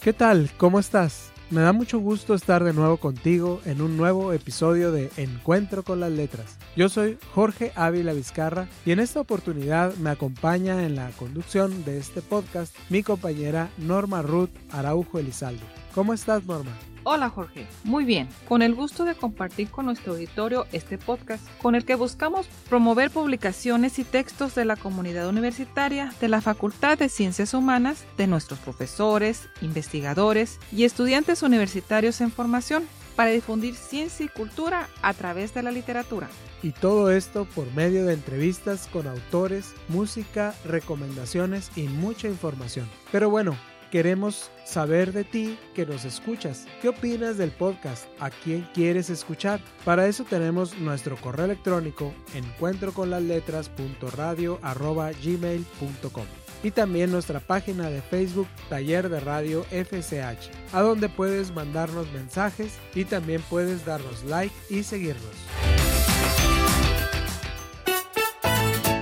¿Qué tal? ¿Cómo estás? Me da mucho gusto estar de nuevo contigo en un nuevo episodio de Encuentro con las Letras. Yo soy Jorge Ávila Vizcarra y en esta oportunidad me acompaña en la conducción de este podcast mi compañera Norma Ruth Araujo Elizalde. ¿Cómo estás, Norma? Hola Jorge, muy bien, con el gusto de compartir con nuestro auditorio este podcast, con el que buscamos promover publicaciones y textos de la comunidad universitaria, de la Facultad de Ciencias Humanas, de nuestros profesores, investigadores y estudiantes universitarios en formación, para difundir ciencia y cultura a través de la literatura. Y todo esto por medio de entrevistas con autores, música, recomendaciones y mucha información. Pero bueno, Queremos saber de ti que nos escuchas. ¿Qué opinas del podcast? ¿A quién quieres escuchar? Para eso tenemos nuestro correo electrónico encuentroconlasletras.radio.gmail.com y también nuestra página de Facebook Taller de Radio FSH, a donde puedes mandarnos mensajes y también puedes darnos like y seguirnos.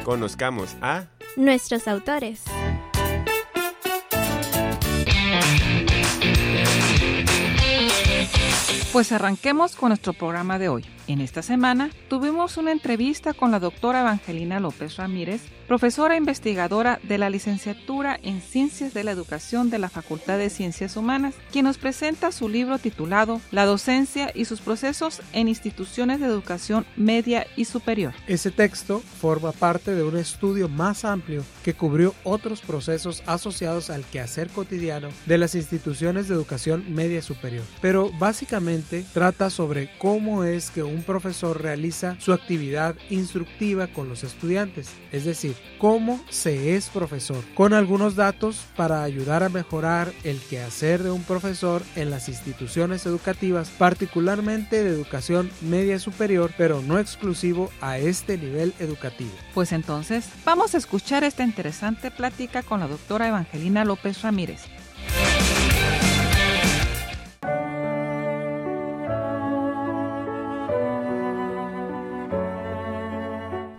Conozcamos a nuestros autores. Pues arranquemos con nuestro programa de hoy. En esta semana tuvimos una entrevista con la doctora Evangelina López Ramírez, profesora investigadora de la licenciatura en Ciencias de la Educación de la Facultad de Ciencias Humanas, quien nos presenta su libro titulado La docencia y sus procesos en instituciones de educación media y superior. Ese texto forma parte de un estudio más amplio que cubrió otros procesos asociados al quehacer cotidiano de las instituciones de educación media superior, pero básicamente trata sobre cómo es que un profesor realiza su actividad instructiva con los estudiantes, es decir, cómo se es profesor, con algunos datos para ayudar a mejorar el quehacer de un profesor en las instituciones educativas, particularmente de educación media superior, pero no exclusivo a este nivel educativo. Pues entonces, vamos a escuchar esta interesante plática con la doctora Evangelina López Ramírez.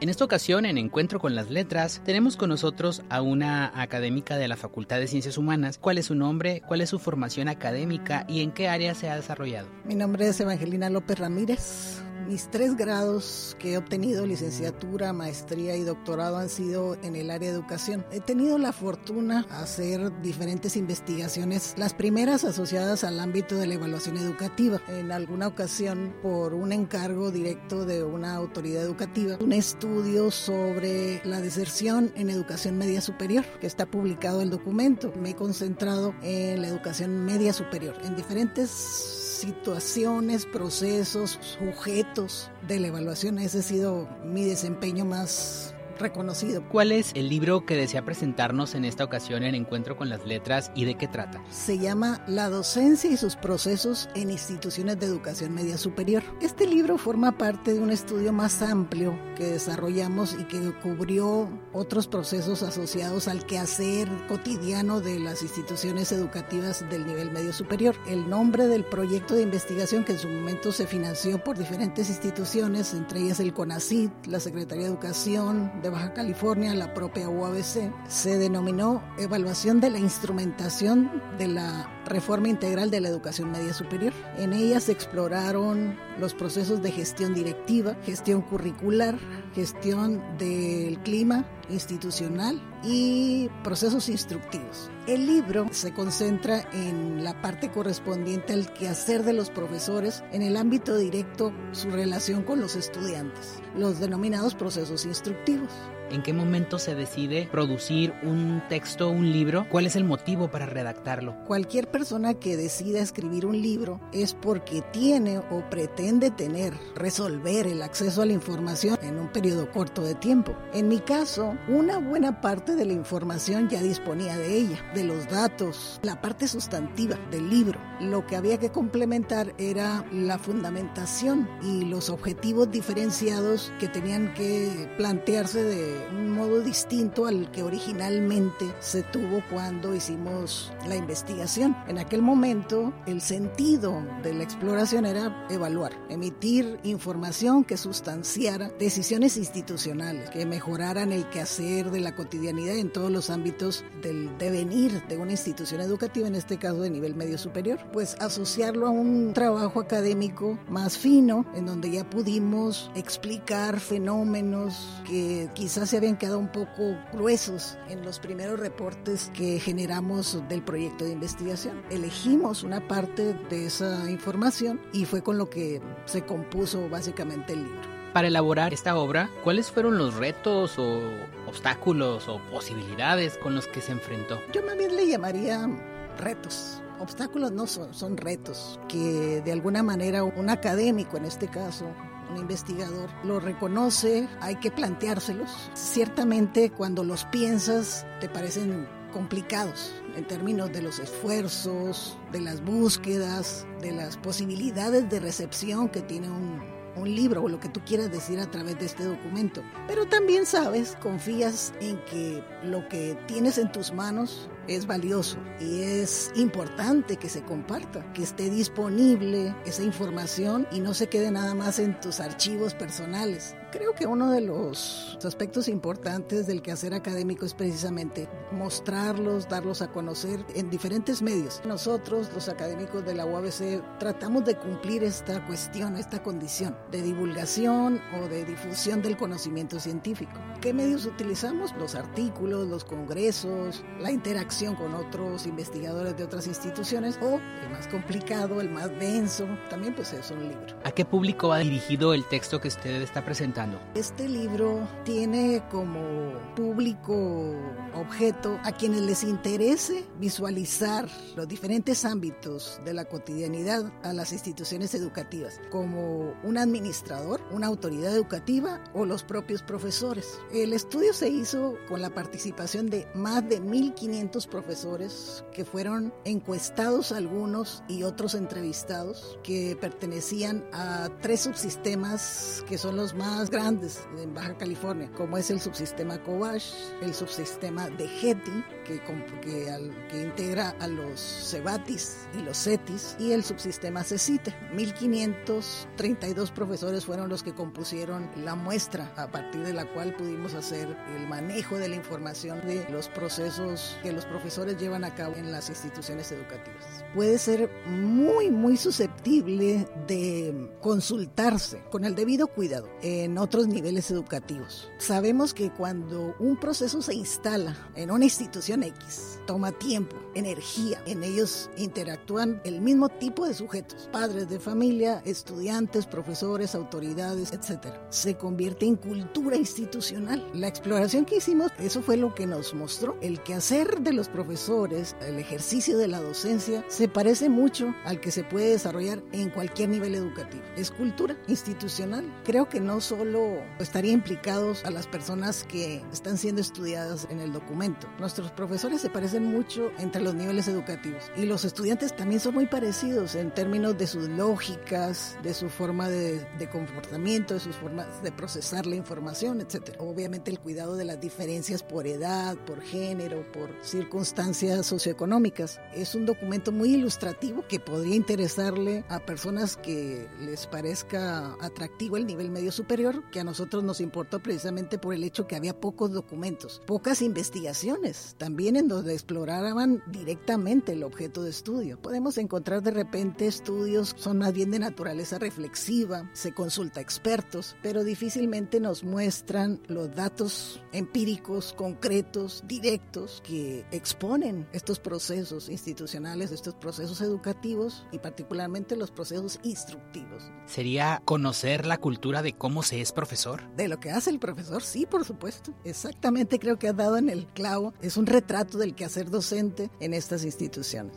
En esta ocasión, en Encuentro con las Letras, tenemos con nosotros a una académica de la Facultad de Ciencias Humanas. ¿Cuál es su nombre? ¿Cuál es su formación académica? ¿Y en qué área se ha desarrollado? Mi nombre es Evangelina López Ramírez. Mis tres grados que he obtenido, licenciatura, maestría y doctorado, han sido en el área de educación. He tenido la fortuna de hacer diferentes investigaciones, las primeras asociadas al ámbito de la evaluación educativa. En alguna ocasión, por un encargo directo de una autoridad educativa, un estudio sobre la deserción en educación media superior, que está publicado el documento. Me he concentrado en la educación media superior, en diferentes situaciones, procesos, sujetos de la evaluación. Ese ha sido mi desempeño más reconocido. ¿Cuál es el libro que desea presentarnos en esta ocasión en Encuentro con las Letras y de qué trata? Se llama La docencia y sus procesos en instituciones de educación media superior. Este libro forma parte de un estudio más amplio que desarrollamos y que cubrió otros procesos asociados al quehacer cotidiano de las instituciones educativas del nivel medio superior. El nombre del proyecto de investigación que en su momento se financió por diferentes instituciones, entre ellas el CONACID, la Secretaría de Educación, de Baja California, la propia UABC, se denominó Evaluación de la Instrumentación de la Reforma Integral de la Educación Media Superior. En ella se exploraron los procesos de gestión directiva, gestión curricular, gestión del clima institucional y procesos instructivos. El libro se concentra en la parte correspondiente al quehacer de los profesores en el ámbito directo, su relación con los estudiantes, los denominados procesos instructivos. ¿En qué momento se decide producir un texto, un libro? ¿Cuál es el motivo para redactarlo? Cualquier persona que decida escribir un libro es porque tiene o pretende tener, resolver el acceso a la información en un periodo corto de tiempo. En mi caso, una buena parte de la información ya disponía de ella, de los datos, la parte sustantiva del libro. Lo que había que complementar era la fundamentación y los objetivos diferenciados que tenían que plantearse de un modo distinto al que originalmente se tuvo cuando hicimos la investigación. En aquel momento, el sentido de la exploración era evaluar, emitir información que sustanciara decisiones institucionales, que mejoraran el quehacer de la cotidianidad en todos los ámbitos del devenir de una institución educativa, en este caso de nivel medio superior. Pues asociarlo a un trabajo académico más fino, en donde ya pudimos explicar fenómenos que quizás se habían quedado un poco gruesos en los primeros reportes que generamos del proyecto de investigación. Elegimos una parte de esa información y fue con lo que se compuso básicamente el libro. Para elaborar esta obra, ¿cuáles fueron los retos o obstáculos o posibilidades con los que se enfrentó? Yo más bien le llamaría retos. Obstáculos no son, son retos que de alguna manera un académico en este caso un investigador lo reconoce, hay que planteárselos. Ciertamente cuando los piensas te parecen complicados en términos de los esfuerzos, de las búsquedas, de las posibilidades de recepción que tiene un, un libro o lo que tú quieras decir a través de este documento. Pero también sabes, confías en que lo que tienes en tus manos es valioso y es importante que se comparta, que esté disponible esa información y no se quede nada más en tus archivos personales. Creo que uno de los aspectos importantes del quehacer académico es precisamente mostrarlos, darlos a conocer en diferentes medios. Nosotros, los académicos de la UABC, tratamos de cumplir esta cuestión, esta condición de divulgación o de difusión del conocimiento científico. ¿Qué medios utilizamos? Los artículos, los congresos, la interacción con otros investigadores de otras instituciones o, el más complicado, el más denso, también pues es un libro. ¿A qué público va dirigido el texto que usted está presentando? Este libro tiene como público objeto a quienes les interese visualizar los diferentes ámbitos de la cotidianidad a las instituciones educativas, como un administrador, una autoridad educativa o los propios profesores. El estudio se hizo con la participación de más de 1.500 profesores que fueron encuestados algunos y otros entrevistados que pertenecían a tres subsistemas que son los más grandes en Baja California, como es el subsistema Covash, el subsistema de Getty, que, que, que, integra a los Cebatis y los Cetis, y el subsistema CECITE. 1532 profesores fueron los que compusieron la muestra, a partir de la cual pudimos hacer el manejo de la información de los procesos que los profesores llevan a cabo en las instituciones educativas. Puede ser muy, muy susceptible de consultarse con el debido cuidado en otros niveles educativos. Sabemos que cuando un proceso se instala en una institución Estación X. toma tiempo, energía. En ellos interactúan el mismo tipo de sujetos, padres de familia, estudiantes, profesores, autoridades, etc. Se convierte en cultura institucional. La exploración que hicimos, eso fue lo que nos mostró. El quehacer de los profesores, el ejercicio de la docencia, se parece mucho al que se puede desarrollar en cualquier nivel educativo. Es cultura institucional. Creo que no solo estaría implicados a las personas que están siendo estudiadas en el documento. Nuestros profesores se parecen mucho entre los niveles educativos y los estudiantes también son muy parecidos en términos de sus lógicas, de su forma de, de comportamiento, de sus formas de procesar la información, etc. Obviamente el cuidado de las diferencias por edad, por género, por circunstancias socioeconómicas. Es un documento muy ilustrativo que podría interesarle a personas que les parezca atractivo el nivel medio superior, que a nosotros nos importó precisamente por el hecho que había pocos documentos, pocas investigaciones, también en donde exploraban directamente el objeto de estudio. Podemos encontrar de repente estudios, son más bien de naturaleza reflexiva, se consulta a expertos, pero difícilmente nos muestran los datos empíricos, concretos, directos, que exponen estos procesos institucionales, estos procesos educativos y particularmente los procesos instructivos. sería conocer la cultura de cómo se es profesor. De lo que hace el profesor, sí, por supuesto. Exactamente creo que has dado en el clavo. Es un retrato del quehacer docente en estas instituciones.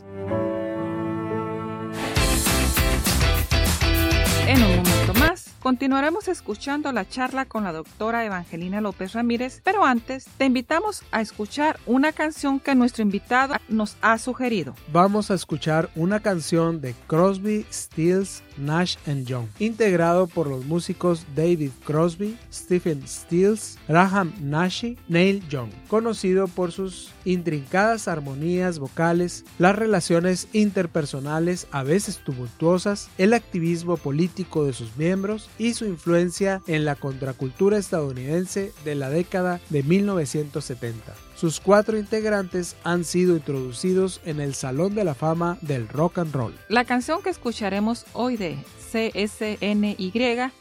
En un momento más, continuaremos escuchando la charla con la doctora Evangelina López Ramírez, pero antes te invitamos a escuchar una canción que nuestro invitado nos ha sugerido. Vamos a escuchar una canción de Crosby, Stills, Nash Young, integrado por los músicos David Crosby, Stephen Stills, Graham Nash, Neil Young, conocido por sus intrincadas armonías vocales, las relaciones interpersonales a veces tumultuosas, el activismo político de sus miembros y su influencia en la contracultura estadounidense de la década de 1970. Sus cuatro integrantes han sido introducidos en el Salón de la Fama del Rock and Roll. La canción que escucharemos hoy de CSNY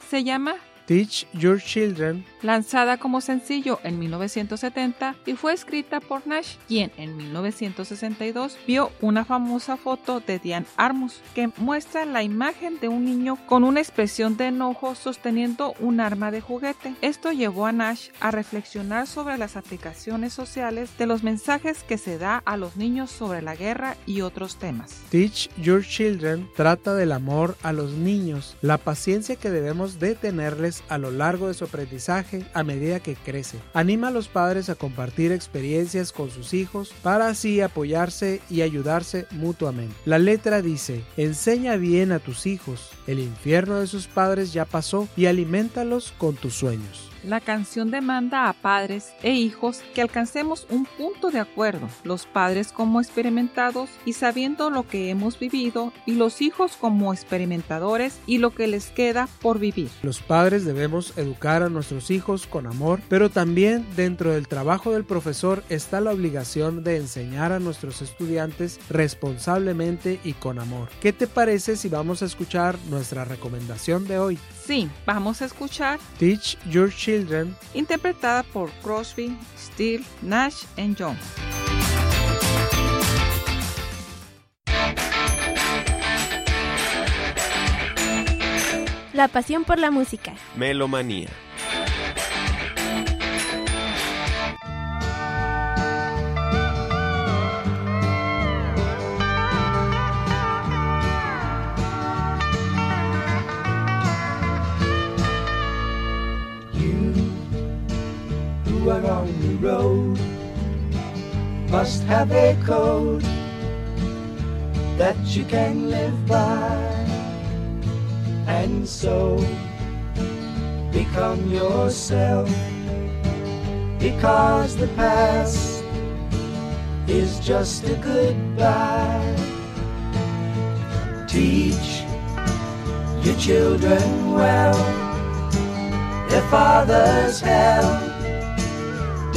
se llama Teach Your Children, lanzada como sencillo en 1970 y fue escrita por Nash, quien en 1962 vio una famosa foto de Diane Armus que muestra la imagen de un niño con una expresión de enojo sosteniendo un arma de juguete. Esto llevó a Nash a reflexionar sobre las aplicaciones sociales de los mensajes que se da a los niños sobre la guerra y otros temas. Teach Your Children trata del amor a los niños, la paciencia que debemos de tenerles a lo largo de su aprendizaje a medida que crece. Anima a los padres a compartir experiencias con sus hijos para así apoyarse y ayudarse mutuamente. La letra dice, enseña bien a tus hijos, el infierno de sus padres ya pasó y alimentalos con tus sueños. La canción demanda a padres e hijos que alcancemos un punto de acuerdo, los padres como experimentados y sabiendo lo que hemos vivido y los hijos como experimentadores y lo que les queda por vivir. Los padres debemos educar a nuestros hijos con amor, pero también dentro del trabajo del profesor está la obligación de enseñar a nuestros estudiantes responsablemente y con amor. ¿Qué te parece si vamos a escuchar nuestra recomendación de hoy? Sí, vamos a escuchar Teach Your Children, interpretada por Crosby, Steele, Nash y Young. La pasión por la música. Melomanía. Road. Must have a code that you can live by. And so become yourself. Because the past is just a goodbye. Teach your children well. Their father's hell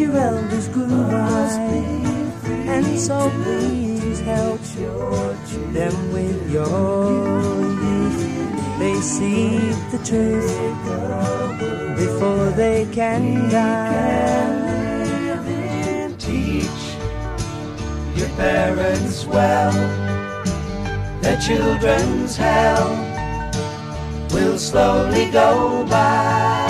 Your elders grew by, and so please help them with your youth. They see the truth before they can die. Teach your parents well, their children's hell will slowly go by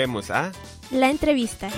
Volvemos a La entrevista.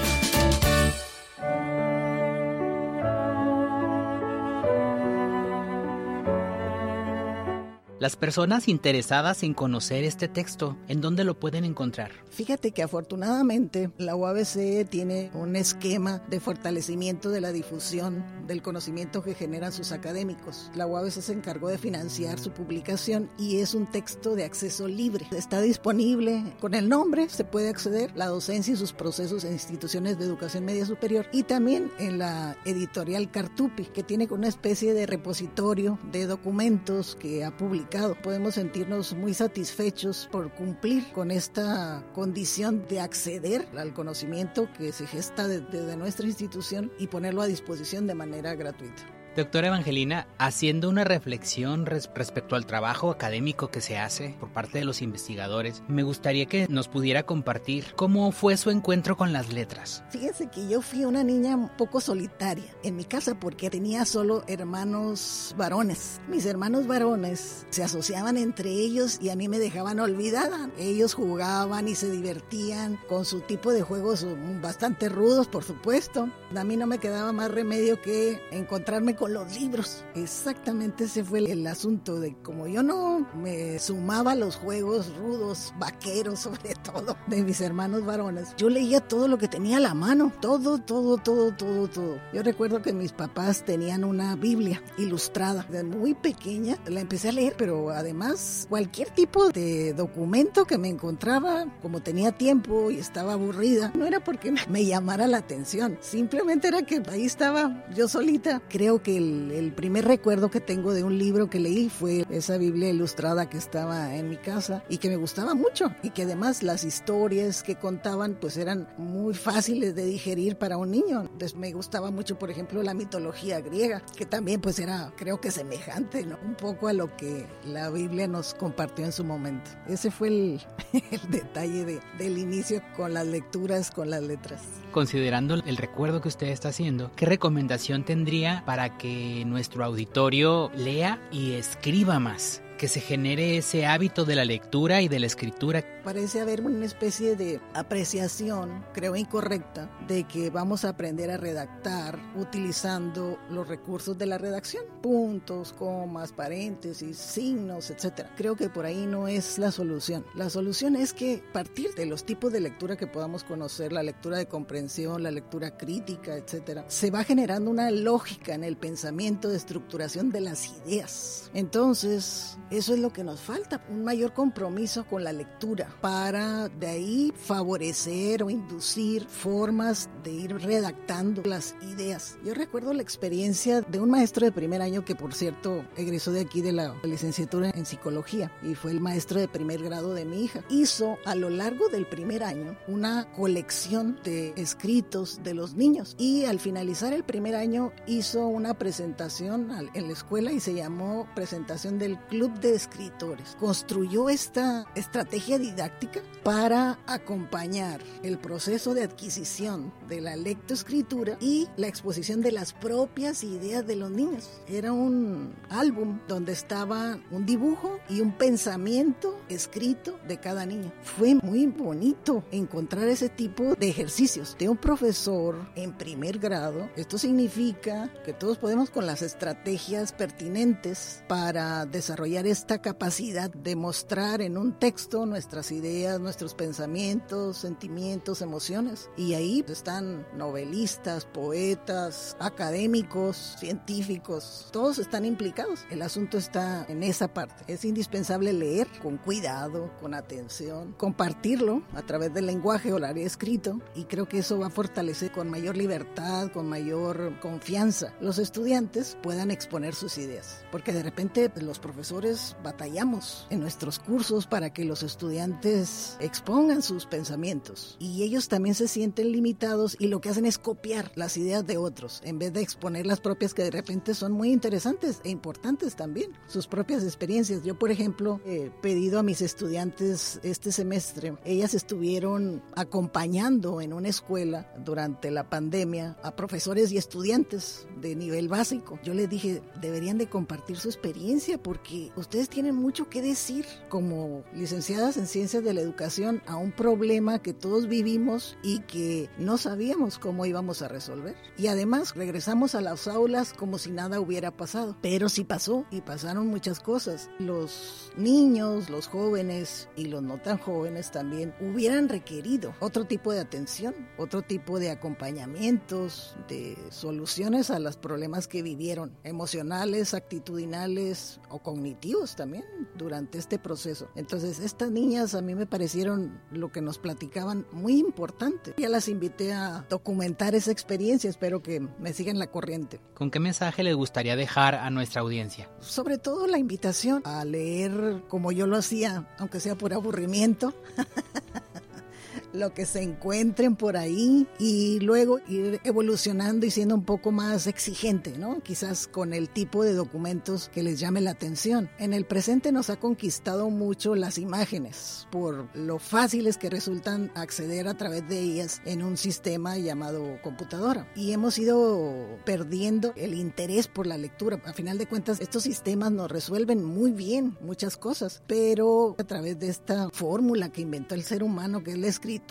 Las personas interesadas en conocer este texto, ¿en dónde lo pueden encontrar? Fíjate que afortunadamente la UABC tiene un esquema de fortalecimiento de la difusión del conocimiento que generan sus académicos. La UABC se encargó de financiar su publicación y es un texto de acceso libre. Está disponible con el nombre, se puede acceder, la docencia y sus procesos en instituciones de educación media superior y también en la editorial Cartupi, que tiene una especie de repositorio de documentos que ha publicado. Podemos sentirnos muy satisfechos por cumplir con esta condición de acceder al conocimiento que se gesta desde nuestra institución y ponerlo a disposición de manera gratuita. Doctora Evangelina, haciendo una reflexión res respecto al trabajo académico que se hace por parte de los investigadores, me gustaría que nos pudiera compartir cómo fue su encuentro con las letras. Fíjense que yo fui una niña un poco solitaria en mi casa porque tenía solo hermanos varones. Mis hermanos varones se asociaban entre ellos y a mí me dejaban olvidada. Ellos jugaban y se divertían con su tipo de juegos bastante rudos, por supuesto. A mí no me quedaba más remedio que encontrarme con los libros. Exactamente ese fue el asunto de como yo no me sumaba a los juegos rudos, vaqueros sobre todo, de mis hermanos varones. Yo leía todo lo que tenía a la mano, todo, todo, todo, todo, todo. Yo recuerdo que mis papás tenían una Biblia ilustrada, de muy pequeña, la empecé a leer, pero además cualquier tipo de documento que me encontraba, como tenía tiempo y estaba aburrida, no era porque me llamara la atención, simplemente era que ahí estaba yo solita. Creo que el, primer recuerdo que tengo de un libro que leí fue esa Biblia ilustrada que estaba en mi casa y que me gustaba mucho y que además las historias que contaban pues eran muy fáciles de digerir para un niño. Entonces me gustaba mucho, por ejemplo, la mitología griega, que también pues era creo que semejante, ¿no? Un poco a lo que la Biblia nos compartió en su momento. Ese fue el, el detalle de, del inicio con las lecturas, con las letras. Considerando el recuerdo que usted está haciendo, ¿qué recomendación tendría para que nuestro auditorio lea y escriba más? Que se genere ese hábito de la lectura y de la escritura. Parece haber una especie de apreciación, creo incorrecta, de que vamos a aprender a redactar utilizando los recursos de la redacción, puntos, comas, paréntesis, signos, etc. Creo que por ahí no es la solución. La solución es que partir de los tipos de lectura que podamos conocer, la lectura de comprensión, la lectura crítica, etc., se va generando una lógica en el pensamiento de estructuración de las ideas. Entonces, eso es lo que nos falta, un mayor compromiso con la lectura para de ahí favorecer o inducir formas de ir redactando las ideas. Yo recuerdo la experiencia de un maestro de primer año que por cierto egresó de aquí de la licenciatura en psicología y fue el maestro de primer grado de mi hija. Hizo a lo largo del primer año una colección de escritos de los niños y al finalizar el primer año hizo una presentación en la escuela y se llamó presentación del Club de Escritores. Construyó esta estrategia didáctica para acompañar el proceso de adquisición de la lectoescritura y la exposición de las propias ideas de los niños. Era un álbum donde estaba un dibujo y un pensamiento escrito de cada niño. Fue muy bonito encontrar ese tipo de ejercicios de un profesor en primer grado. Esto significa que todos podemos con las estrategias pertinentes para desarrollar esta capacidad de mostrar en un texto nuestras ideas, nuestros pensamientos, sentimientos, emociones. Y ahí están novelistas, poetas, académicos, científicos, todos están implicados. El asunto está en esa parte. Es indispensable leer con cuidado, con atención, compartirlo a través del lenguaje oral y escrito y creo que eso va a fortalecer con mayor libertad, con mayor confianza los estudiantes puedan exponer sus ideas. Porque de repente los profesores veces batallamos en nuestros cursos para que los estudiantes expongan sus pensamientos y ellos también se sienten limitados y lo que hacen es copiar las ideas de otros en vez de exponer las propias que de repente son muy interesantes e importantes también, sus propias experiencias. Yo, por ejemplo, he pedido a mis estudiantes este semestre, ellas estuvieron acompañando en una escuela durante la pandemia a profesores y estudiantes de nivel básico. Yo les dije, deberían de compartir su experiencia porque ustedes tienen mucho que decir como licenciadas en ciencias de la educación a un problema que todos vivimos y que no sabíamos cómo íbamos a resolver. Y además regresamos a las aulas como si nada hubiera pasado. Pero sí pasó y pasaron muchas cosas. Los niños, los jóvenes y los no tan jóvenes también hubieran requerido otro tipo de atención, otro tipo de acompañamientos, de soluciones a los problemas que vivieron, emocionales, actitudinales o cognitivos también durante este proceso. Entonces, estas niñas a mí me parecieron lo que nos platicaban muy importante. Ya las invité a documentar esa experiencia, espero que me sigan la corriente. ¿Con qué mensaje les gustaría dejar a nuestra audiencia? Sobre todo la invitación a leer como yo lo hacía, aunque sea por aburrimiento. lo que se encuentren por ahí y luego ir evolucionando y siendo un poco más exigente, ¿no? Quizás con el tipo de documentos que les llame la atención. En el presente nos ha conquistado mucho las imágenes por lo fáciles que resultan acceder a través de ellas en un sistema llamado computadora y hemos ido perdiendo el interés por la lectura. A final de cuentas, estos sistemas nos resuelven muy bien muchas cosas, pero a través de esta fórmula que inventó el ser humano, que es la escritura,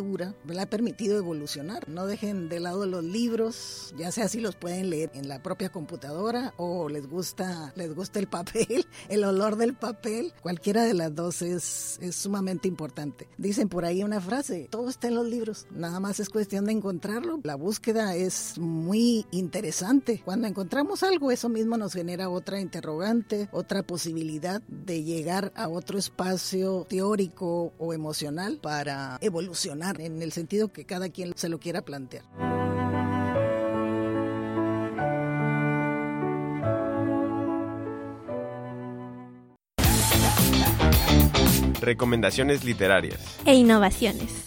le ha permitido evolucionar. No dejen de lado los libros, ya sea si los pueden leer en la propia computadora o les gusta, les gusta el papel, el olor del papel. Cualquiera de las dos es, es sumamente importante. Dicen por ahí una frase, todo está en los libros, nada más es cuestión de encontrarlo. La búsqueda es muy interesante. Cuando encontramos algo, eso mismo nos genera otra interrogante, otra posibilidad de llegar a otro espacio teórico o emocional para evolucionar en el sentido que cada quien se lo quiera plantear. Recomendaciones literarias. E innovaciones.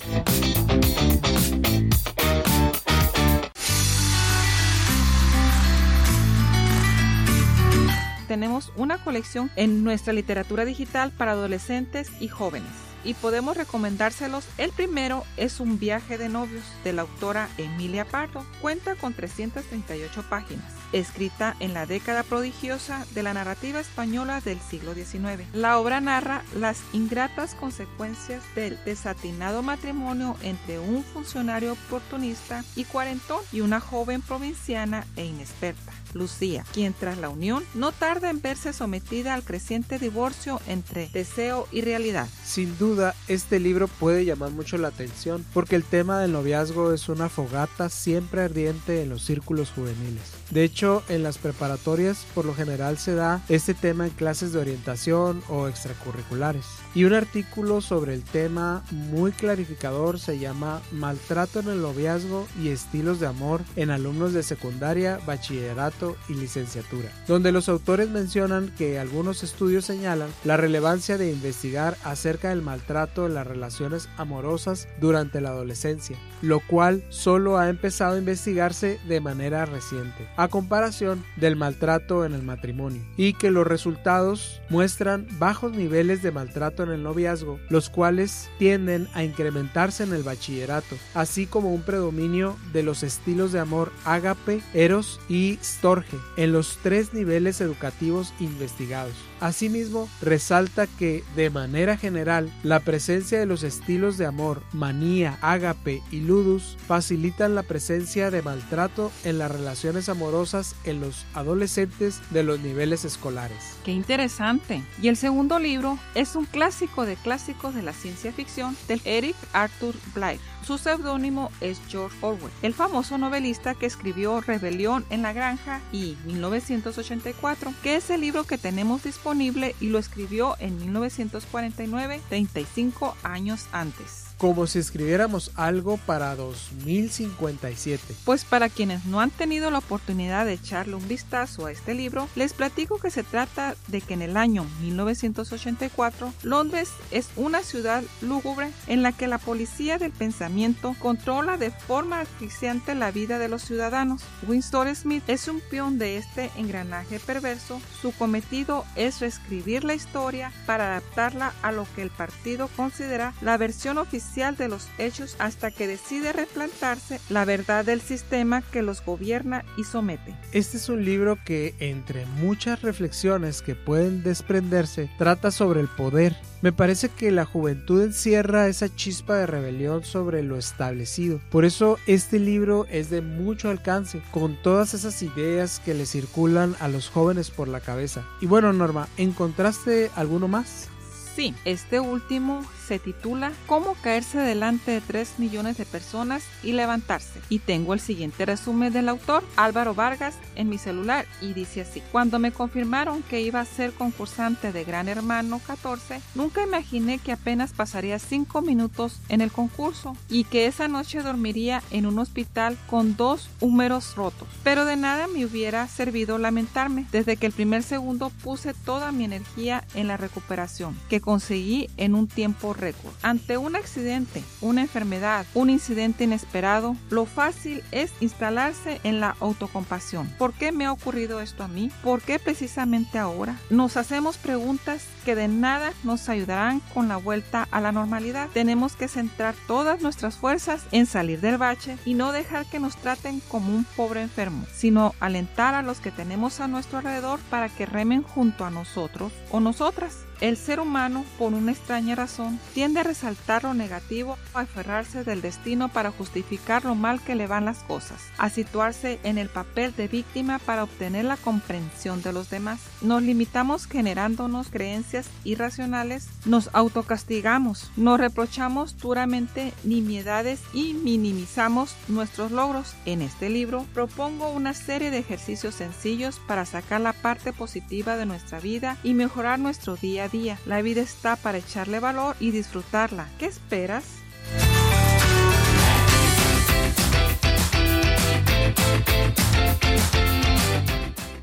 Tenemos una colección en nuestra literatura digital para adolescentes y jóvenes y podemos recomendárselos. El primero es Un viaje de novios de la autora Emilia Pardo. Cuenta con 338 páginas, escrita en la década prodigiosa de la narrativa española del siglo XIX. La obra narra las ingratas consecuencias del desatinado matrimonio entre un funcionario oportunista y cuarentón y una joven provinciana e inexperta. Lucía, quien tras la unión no tarda en verse sometida al creciente divorcio entre deseo y realidad. Sin duda, este libro puede llamar mucho la atención porque el tema del noviazgo es una fogata siempre ardiente en los círculos juveniles. De hecho, en las preparatorias por lo general se da este tema en clases de orientación o extracurriculares. Y un artículo sobre el tema muy clarificador se llama Maltrato en el noviazgo y estilos de amor en alumnos de secundaria, bachillerato y licenciatura, donde los autores mencionan que algunos estudios señalan la relevancia de investigar acerca del maltrato en las relaciones amorosas durante la adolescencia, lo cual solo ha empezado a investigarse de manera reciente, a comparación del maltrato en el matrimonio, y que los resultados muestran bajos niveles de maltrato en el noviazgo, los cuales tienden a incrementarse en el bachillerato, así como un predominio de los estilos de amor ágape, eros y storge en los tres niveles educativos investigados. Asimismo, resalta que, de manera general, la presencia de los estilos de amor, manía, ágape y ludus facilitan la presencia de maltrato en las relaciones amorosas en los adolescentes de los niveles escolares. ¡Qué interesante! Y el segundo libro es un clásico de clásicos de la ciencia ficción del Eric Arthur Blythe. Su seudónimo es George Orwell, el famoso novelista que escribió Rebelión en la Granja y 1984, que es el libro que tenemos disponible y lo escribió en 1949, 35 años antes. Como si escribiéramos algo para 2057. Pues para quienes no han tenido la oportunidad de echarle un vistazo a este libro, les platico que se trata de que en el año 1984 Londres es una ciudad lúgubre en la que la policía del pensamiento controla de forma asfixiante la vida de los ciudadanos. Winston Smith es un peón de este engranaje perverso. Su cometido es reescribir la historia para adaptarla a lo que el partido considera la versión oficial de los hechos hasta que decide replantarse la verdad del sistema que los gobierna y somete. Este es un libro que, entre muchas reflexiones que pueden desprenderse, trata sobre el poder. Me parece que la juventud encierra esa chispa de rebelión sobre lo establecido. Por eso este libro es de mucho alcance, con todas esas ideas que le circulan a los jóvenes por la cabeza. Y bueno, Norma, ¿encontraste alguno más? Sí, este último se titula Cómo caerse delante de 3 millones de personas y levantarse. Y tengo el siguiente resumen del autor, Álvaro Vargas, en mi celular y dice así. Cuando me confirmaron que iba a ser concursante de Gran Hermano 14, nunca imaginé que apenas pasaría 5 minutos en el concurso y que esa noche dormiría en un hospital con dos húmeros rotos. Pero de nada me hubiera servido lamentarme. Desde que el primer segundo puse toda mi energía en la recuperación, que conseguí en un tiempo récord. Ante un accidente, una enfermedad, un incidente inesperado, lo fácil es instalarse en la autocompasión. ¿Por qué me ha ocurrido esto a mí? ¿Por qué precisamente ahora? Nos hacemos preguntas que de nada nos ayudarán con la vuelta a la normalidad. Tenemos que centrar todas nuestras fuerzas en salir del bache y no dejar que nos traten como un pobre enfermo, sino alentar a los que tenemos a nuestro alrededor para que remen junto a nosotros o nosotras. El ser humano, por una extraña razón, tiende a resaltar lo negativo, a aferrarse del destino para justificar lo mal que le van las cosas, a situarse en el papel de víctima para obtener la comprensión de los demás. Nos limitamos generándonos creencias irracionales, nos autocastigamos, nos reprochamos duramente nimiedades y minimizamos nuestros logros. En este libro propongo una serie de ejercicios sencillos para sacar la parte positiva de nuestra vida y mejorar nuestro día a día. La vida está para echarle valor y disfrutarla. ¿Qué esperas?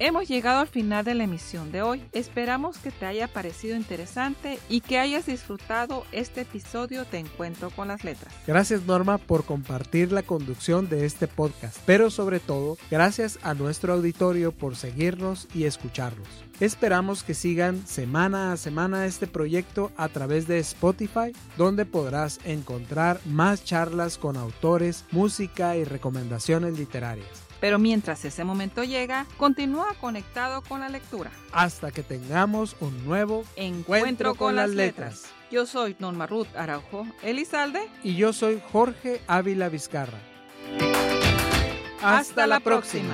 Hemos llegado al final de la emisión de hoy. Esperamos que te haya parecido interesante y que hayas disfrutado este episodio de Encuentro con las Letras. Gracias Norma por compartir la conducción de este podcast, pero sobre todo gracias a nuestro auditorio por seguirnos y escucharnos. Esperamos que sigan semana a semana este proyecto a través de Spotify, donde podrás encontrar más charlas con autores, música y recomendaciones literarias. Pero mientras ese momento llega, continúa conectado con la lectura. Hasta que tengamos un nuevo Encuentro, con, las letras. Yo soy Norma Ruth Araujo Elizalde. Y yo soy Jorge Ávila Vizcarra. Hasta, la próxima.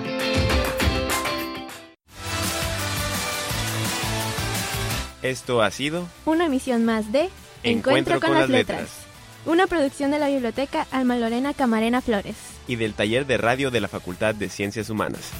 Esto ha sido Una emisión más de Encuentro con las letras. Una producción de la biblioteca Alma Lorena Camarena Flores. Y del taller de radio de la Facultad de Ciencias Humanas.